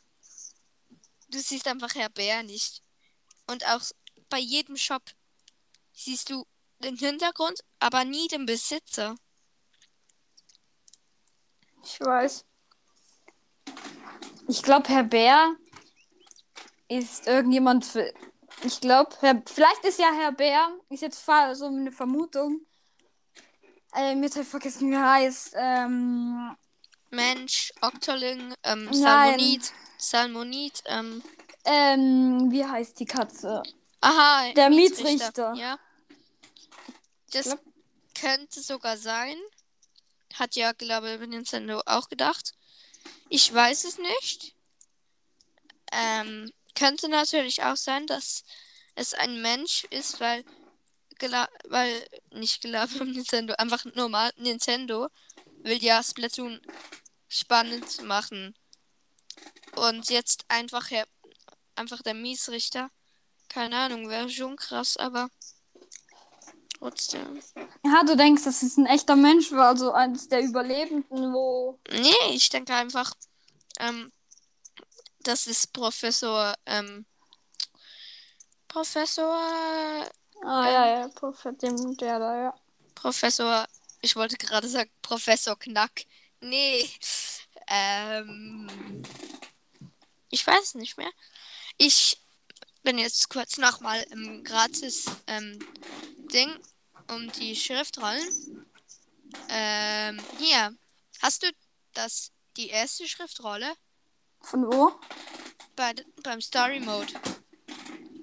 du siehst einfach Herr Bär nicht. Und auch bei jedem Shop siehst du den Hintergrund, aber nie den Besitzer. Ich weiß. Ich glaube, Herr Bär ist irgendjemand für. Ich glaube, vielleicht ist ja Herr Bär, ist jetzt so eine Vermutung. Ähm, jetzt habe ich vergessen, wie er heißt. Ähm, Mensch, Octoling, ähm. Salmonid, Salmonid, ähm, ähm, wie heißt die Katze? Aha, Der Mietsrichter. Mietsrichter. Ja. Das glaub- könnte sogar sein. Hat ja, glaube ich, Nintendo auch gedacht. Ich weiß es nicht. Ähm, könnte natürlich auch sein, dass es ein Mensch ist, weil, gela weil nicht gelabert Nintendo, einfach normal Nintendo will ja Splatoon spannend machen. Und jetzt einfach, her einfach der Miesrichter. Keine Ahnung, wäre schon krass, aber trotzdem. Ja, du denkst, das ist ein echter Mensch, war also eines der Überlebenden, wo. Nee, ich denke einfach, ähm, das ist Professor, ähm, Professor, Ah, ja, ja, Prophet, dem, der da, ja. Professor, ich wollte gerade sagen, Professor Knack. Nee, ähm, ich weiß nicht mehr. Ich bin jetzt kurz nochmal im gratis, ähm, Ding um die Schriftrollen. Ähm, hier, hast du das, die erste Schriftrolle? Von wo? Bei, beim Story Mode.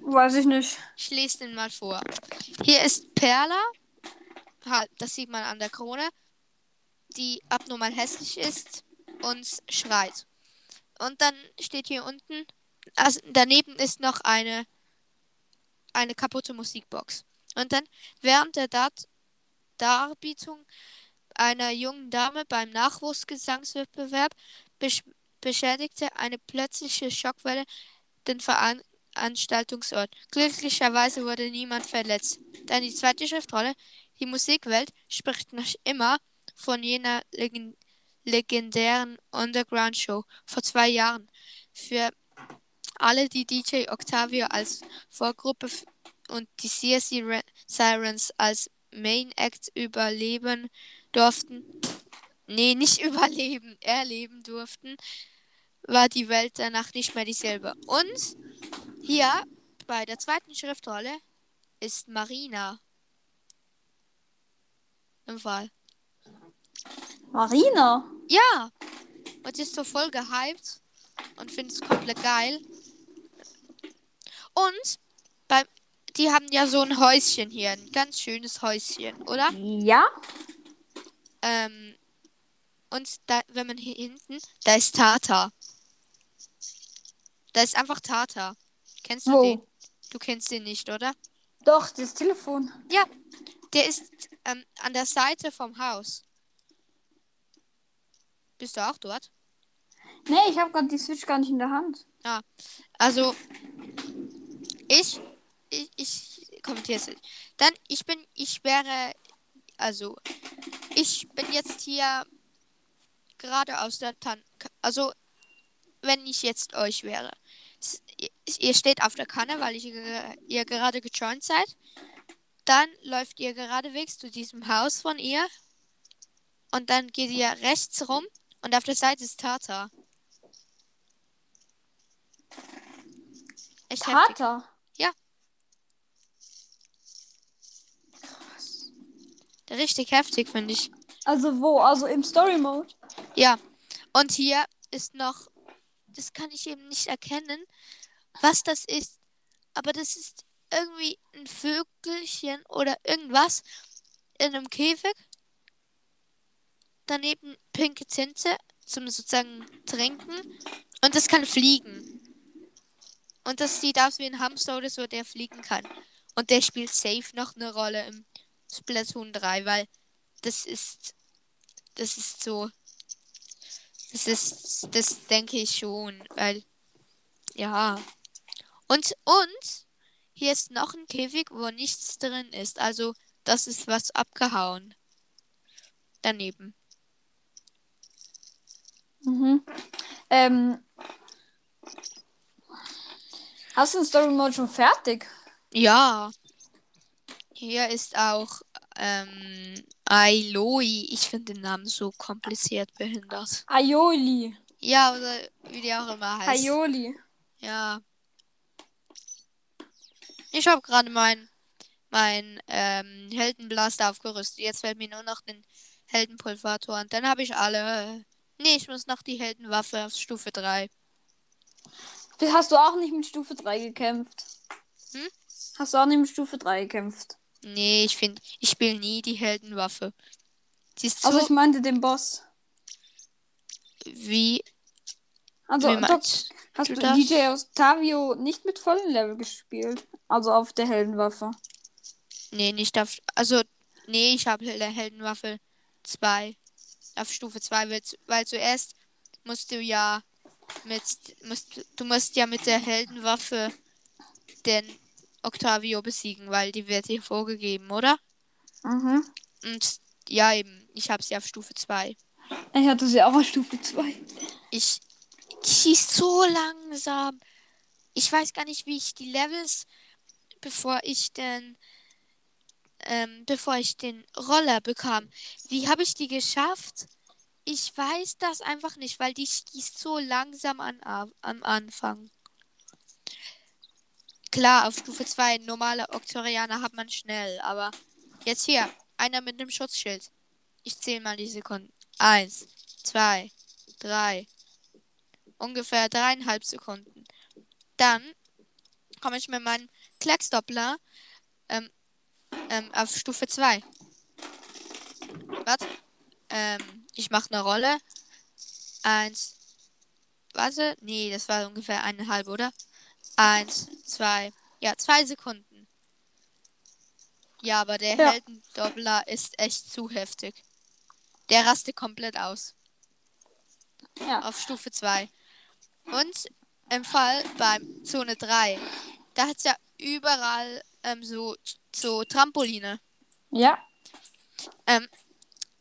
Weiß ich nicht. Ich lese den mal vor. Hier ist Perla. Das sieht man an der Krone. Die abnormal hässlich ist und schreit. Und dann steht hier unten, also daneben ist noch eine eine kaputte Musikbox. Und dann während der Dat Darbietung einer jungen Dame beim Nachwuchsgesangswettbewerb besch beschädigte eine plötzliche Schockwelle den Veranstaltungsort. Glücklicherweise wurde niemand verletzt. Dann die zweite Schriftrolle. Die Musikwelt spricht noch immer von jener legend legendären Underground-Show vor zwei Jahren. Für alle, die DJ Octavio als Vorgruppe und die CSC Sirens als Main Act überleben durften. Nee, nicht überleben, erleben durften, war die Welt danach nicht mehr dieselbe. Und hier bei der zweiten Schriftrolle ist Marina im Fall. Marina? Ja! Und sie ist so voll gehypt und findet es komplett geil. Und bei, die haben ja so ein Häuschen hier, ein ganz schönes Häuschen, oder? Ja. Ähm, und da, wenn man hier hinten, da ist Tata. Da ist einfach Tata. Kennst du Wo? den? Du kennst den nicht, oder? Doch, das Telefon. Ja, der ist ähm, an der Seite vom Haus. Bist du auch dort? Nee, ich habe gerade die Switch gar nicht in der Hand. Also, ich, ich, ich kommentiere es. nicht. Dann, ich bin, ich wäre, also, ich bin jetzt hier gerade aus der Tan, also, wenn ich jetzt euch wäre. Ihr- steht auf der Kanne, weil ge- ihr gerade gejoint seid. Dann läuft ihr geradewegs zu diesem Haus von ihr. Und dann geht ihr rechts rum und auf der Seite ist Tata. Echt heftig. Tata. Richtig heftig, finde ich. Also wo? Also im Story Mode. Ja. Und hier ist noch, das kann ich eben nicht erkennen, was das ist. Aber das ist irgendwie ein Vögelchen oder irgendwas in einem Käfig. Daneben pinke Tinte zum sozusagen Trinken. Und das kann fliegen. Und das sieht aus wie ein Hamster oder so, der fliegen kann. Und der spielt safe noch eine Rolle im Splatoon 3, weil das ist, das ist so, das ist, das denke ich schon, weil, ja. Und, und, hier ist noch ein Käfig, wo nichts drin ist. Also, das ist was abgehauen. Daneben. Mhm. Ähm. Hast du den Story Mode schon fertig? Ja. Hier ist auch, ähm, Ailoi. Ich finde den Namen so kompliziert behindert. Aioli. Ja, oder wie die auch immer heißt. Aioli. Ja. Ich habe gerade mein, mein ähm, Heldenblaster aufgerüstet. Jetzt fällt mir nur noch den Heldenpulvator an. Dann habe ich alle. Nee, ich muss noch die Heldenwaffe auf Stufe 3. Hast du auch nicht mit Stufe 3 gekämpft? Hm? Hast du auch nicht mit Stufe 3 gekämpft? Nee, ich finde, ich spiele nie die Heldenwaffe. Sie ist so Also ich meinte den Boss. wie. Also wie meinst hast du du das? DJ Octavio nicht mit vollen Level gespielt? Also auf der Heldenwaffe. Nee, nicht auf. Also, nee, ich habe der Heldenwaffe 2. Auf Stufe 2, weil, zu- weil zuerst musst du ja mit. Musst, du musst ja mit der Heldenwaffe den Octavio besiegen, weil die wird dir vorgegeben, oder? Mhm. Und ja, eben, ich habe sie auf Stufe 2. Ich hatte sie auch auf Stufe 2. Ich schieß so langsam. Ich weiß gar nicht, wie ich die Levels, bevor ich den, ähm, bevor ich den Roller bekam. Wie habe ich die geschafft? Ich weiß das einfach nicht, weil die schießt so langsam an, am Anfang. Klar, auf Stufe 2 normale Oktorianer hat man schnell, aber jetzt hier, einer mit einem Schutzschild. Ich zähle mal die Sekunden. Eins, zwei, drei, ungefähr dreieinhalb Sekunden. Dann komme ich mit meinem Klecksdoppler ähm, ähm, auf Stufe 2. Warte. Ähm, ich mache eine Rolle. Eins. Warte. Nee, das war ungefähr eineinhalb, oder? Eins, zwei. Ja, zwei Sekunden. Ja, aber der Ja. Heldendoppler ist echt zu heftig. Der rastet komplett aus. Ja. Auf Stufe 2. Und im Fall beim Zone 3, da hat es ja überall ähm, so, so Trampoline. Ja. Ähm,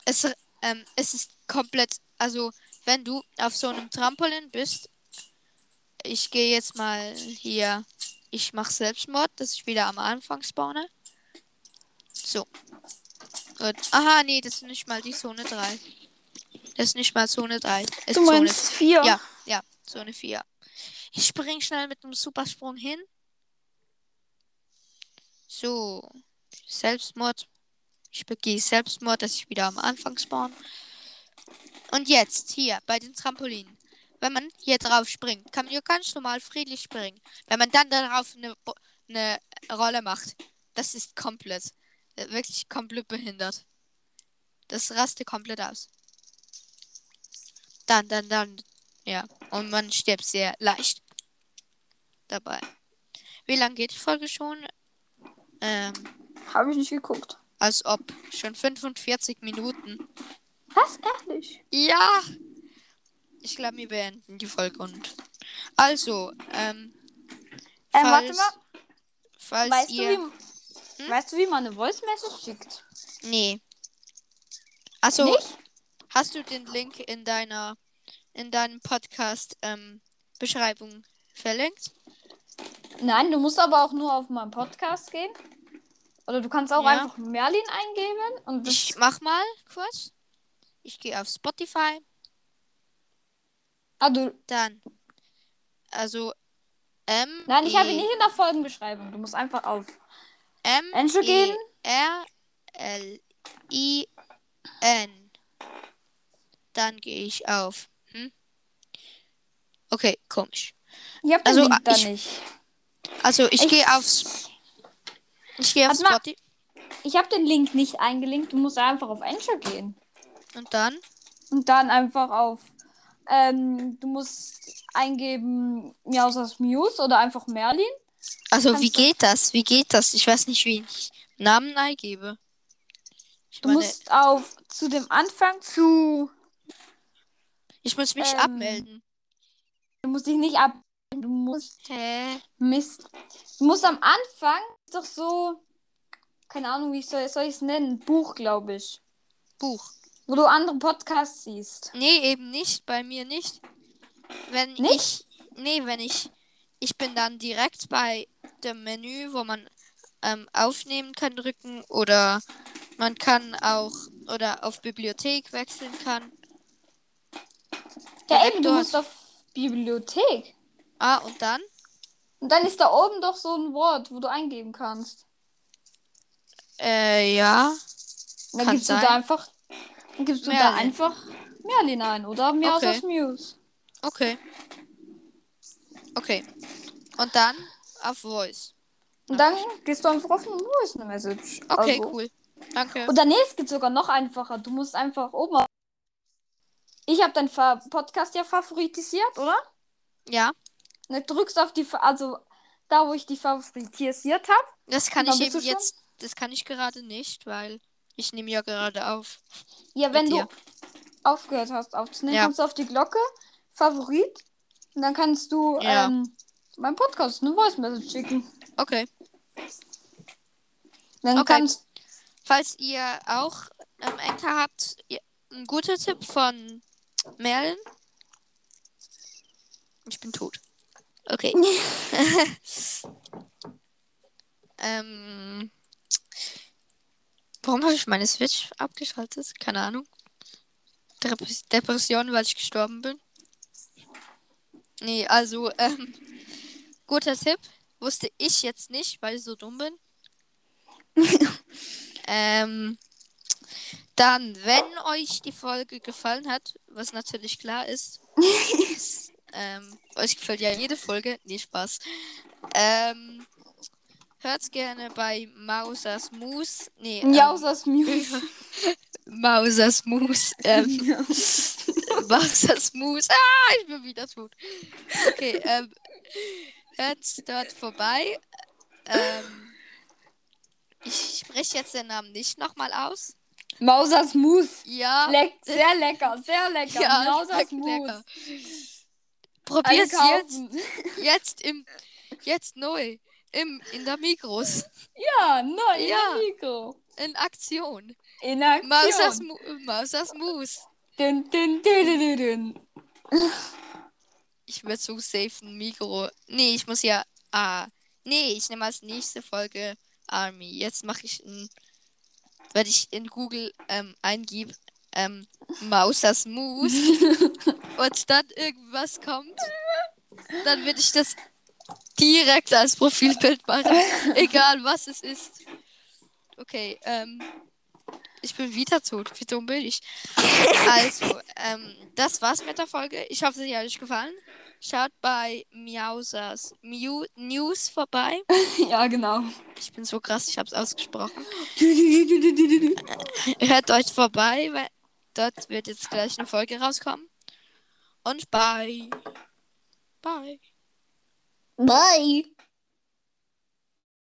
es, ähm, es ist komplett, also wenn du auf so einem Trampolin bist, ich gehe jetzt mal hier, ich mache Selbstmord, dass ich wieder am Anfang spawne. So. Gut. Aha, nee, das ist nicht mal die Zone 3. Das ist nicht mal Zone 3. Ist Du Zone meinst vier? ja, ja, Zone 4. Ich spring schnell mit einem Supersprung hin. So. Selbstmord. Ich begehe Selbstmord, dass ich wieder am Anfang spawn. Und jetzt, hier, bei den Trampolinen. Wenn man hier drauf springt, kann man hier ganz normal friedlich springen. Wenn man dann darauf eine, eine Rolle macht, das ist komplett, äh, wirklich komplett behindert. Das raste komplett aus. Dann, dann, dann, ja. Und man stirbt sehr leicht dabei. Wie lange geht die Folge schon? Ähm, Habe ich nicht geguckt. als ob. Schon 45 Minuten. Was? Ehrlich? Ja! Ich glaube, wir beenden die Folge und. Also, ähm. Ähm, warte falls- mal. Falls Weißt du, ihr. wie, Hm? weißt du, wie man eine Voice Message schickt? Nee. Achso, Nicht? hast du den Link in deiner. in deinem Podcast ähm, Beschreibung verlinkt? Nein, du musst aber auch nur auf meinen Podcast gehen. Oder du kannst auch Ja. einfach Merlin eingeben und Ich mach mal kurz. Ich gehe auf Spotify. Ah, du. Dann. Also. M. Nein, ich habe ihn E- nicht in der Folgenbeschreibung. Du musst einfach auf. M. Enter E gehen. R. L. I. N. Dann gehe ich auf. Hm? Okay, komisch. Ich habe den Also, Link ich- nicht. Also ich Ich- gehe aufs. Ich gehe auf Warte mal. Spotify. Ich habe den Link nicht eingelinkt. Du musst einfach auf Enter gehen. Und dann. Und dann einfach auf. Ähm, du musst eingeben Miausas Muse oder einfach Merlin. Also wie geht das? Wie geht das? Ich weiß nicht, wie ich Namen eingebe. Ich Du meine, musst auf zu dem Anfang zu. ich muss mich ähm, abmelden. Du musst dich nicht ab. Du musst. Hä? Mist. Du musst am Anfang doch so. Keine Ahnung, wie soll, soll ich es nennen? Buch, glaube ich. Buch. Wo du andere Podcasts siehst. Nee, eben nicht. Bei mir nicht. Wenn Nicht? ich. Nee, wenn ich. Ich bin dann direkt bei dem Menü, wo man ähm, aufnehmen kann, drücken. Oder man kann auch. Oder auf Bibliothek wechseln kann. Ja, eben, du musst auf Bibliothek. Ah, und dann? Und dann ist da oben doch so ein Wort, wo du eingeben kannst. Äh, ja. Und dann gibst du sein. da einfach. Dann gibst du da Merlin. einfach Merlin ein, oder? Mir Okay. aus Muse. Okay. Okay. Und dann auf Voice. Und dann gehst du einfach auf eine Voice Message. Okay, also. cool. Danke. Oder nee, es geht sogar noch einfacher. Du musst einfach oben. auf- Ich habe deinen Fa Podcast ja favoritisiert, oder? Ja, Und dann drückst auf die, also da, wo ich die favoritisiert habe. das kann ich eben du jetzt. Das kann ich gerade nicht, weil ich nehme ja gerade auf. Ja, wenn dir. du aufgehört hast aufzunehmen, Ja. kommst du auf die Glocke, Favorit. Und dann kannst du Ja. ähm, meinem Podcast eine Voice Message schicken. Okay. Dann Okay. kannst Falls ihr auch ähm, Enker habt, ihr, ein guter Tipp von Merlin. Ich bin tot. Okay. ähm. Warum habe ich meine Switch abgeschaltet? Keine Ahnung. Dep- Depression, weil ich gestorben bin. Nee, also, ähm, guter Tipp. Wusste ich jetzt nicht, weil ich so dumm bin. ähm, dann, wenn euch die Folge gefallen hat, was natürlich klar ist, ist ähm, euch gefällt ja jede Folge, nee, Spaß. Ähm, hört's gerne bei Mausers Moose, nee, ähm, Miausers Muse. Mausers Moose, ähm, Mausers Moose, ah, ich bin wieder tot. Okay, ähm, hört's dort vorbei. Ähm, Ich spreche jetzt den Namen nicht nochmal aus. Mausers Mus. Ja. Leck, sehr lecker, sehr lecker. ja, Mausers. Alle Probier's jetzt, jetzt im, jetzt neu, im, in der Mikros, Ja, neu in Ja. der Mikro. in Aktion. In Aktion. Mausers, Mausers Mus. Dün, dün, dün, dün, dün. Ich würde so safe ein Mikro. Nee, ich muss ja. Ah. Nee, ich nehme als nächste Folge Army. Jetzt mache ich ein. Wenn ich in Google ähm, eingebe, ähm, Mausers Mus und dann irgendwas kommt, dann würde ich das direkt als Profilbild machen. Egal was es ist. Okay, ähm. Ich bin wieder tot. Wie dumm bin ich? Also, ähm, das war's mit der Folge. Ich hoffe, sie hat euch gefallen. Schaut bei Miausers Mew News vorbei. Ja, genau. Ich bin so krass, ich hab's ausgesprochen. Hört euch vorbei, weil dort wird jetzt gleich eine Folge rauskommen. Und bye. Bye. Bye.